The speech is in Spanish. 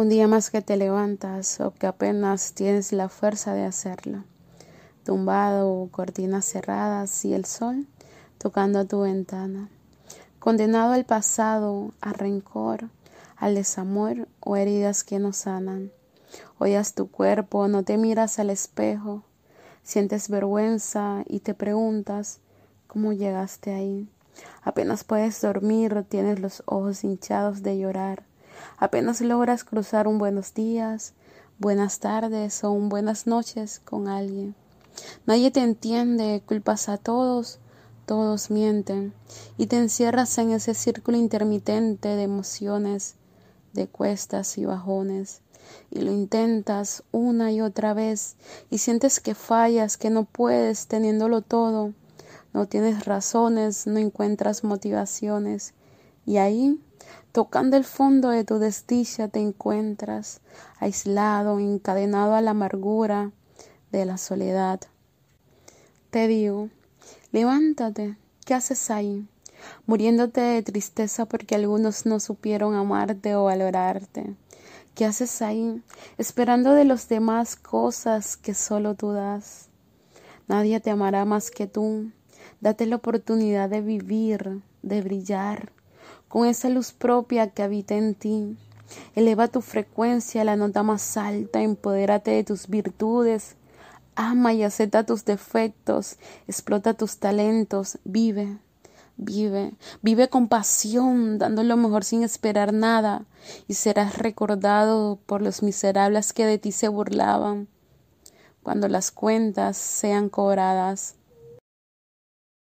Un día más que te levantas o que apenas tienes la fuerza de hacerlo. Tumbado, cortinas cerradas y el sol tocando a tu ventana. Condenado al pasado, a rencor, al desamor o heridas que no sanan. Oyas tu cuerpo, no te miras al espejo, sientes vergüenza y te preguntas cómo llegaste ahí. Apenas puedes dormir, tienes los ojos hinchados de llorar Apenas logras cruzar un buenos días, buenas tardes o un buenas noches con alguien. Nadie te entiende, culpas a todos, todos mienten y te encierras en ese círculo intermitente de emociones, de cuestas y bajones. Y lo intentas una y otra vez y sientes que fallas, que no puedes teniéndolo todo. No tienes razones, no encuentras motivaciones. Y ahí Tocando el fondo de tu desdicha te encuentras, aislado, encadenado a la amargura de la soledad. Te digo, levántate, ¿qué haces ahí? Muriéndote de tristeza porque algunos no supieron amarte o valorarte. ¿Qué haces ahí? Esperando de los demás cosas que solo tú das. Nadie te amará más que tú. Date la oportunidad de vivir, de brillar, con esa luz propia que habita en ti. Eleva tu frecuencia a la nota más alta, empodérate de tus virtudes, ama y acepta tus defectos, explota tus talentos, vive, vive, vive con pasión, dando lo mejor sin esperar nada, y serás recordado por los miserables que de ti se burlaban. Cuando las cuentas sean cobradas,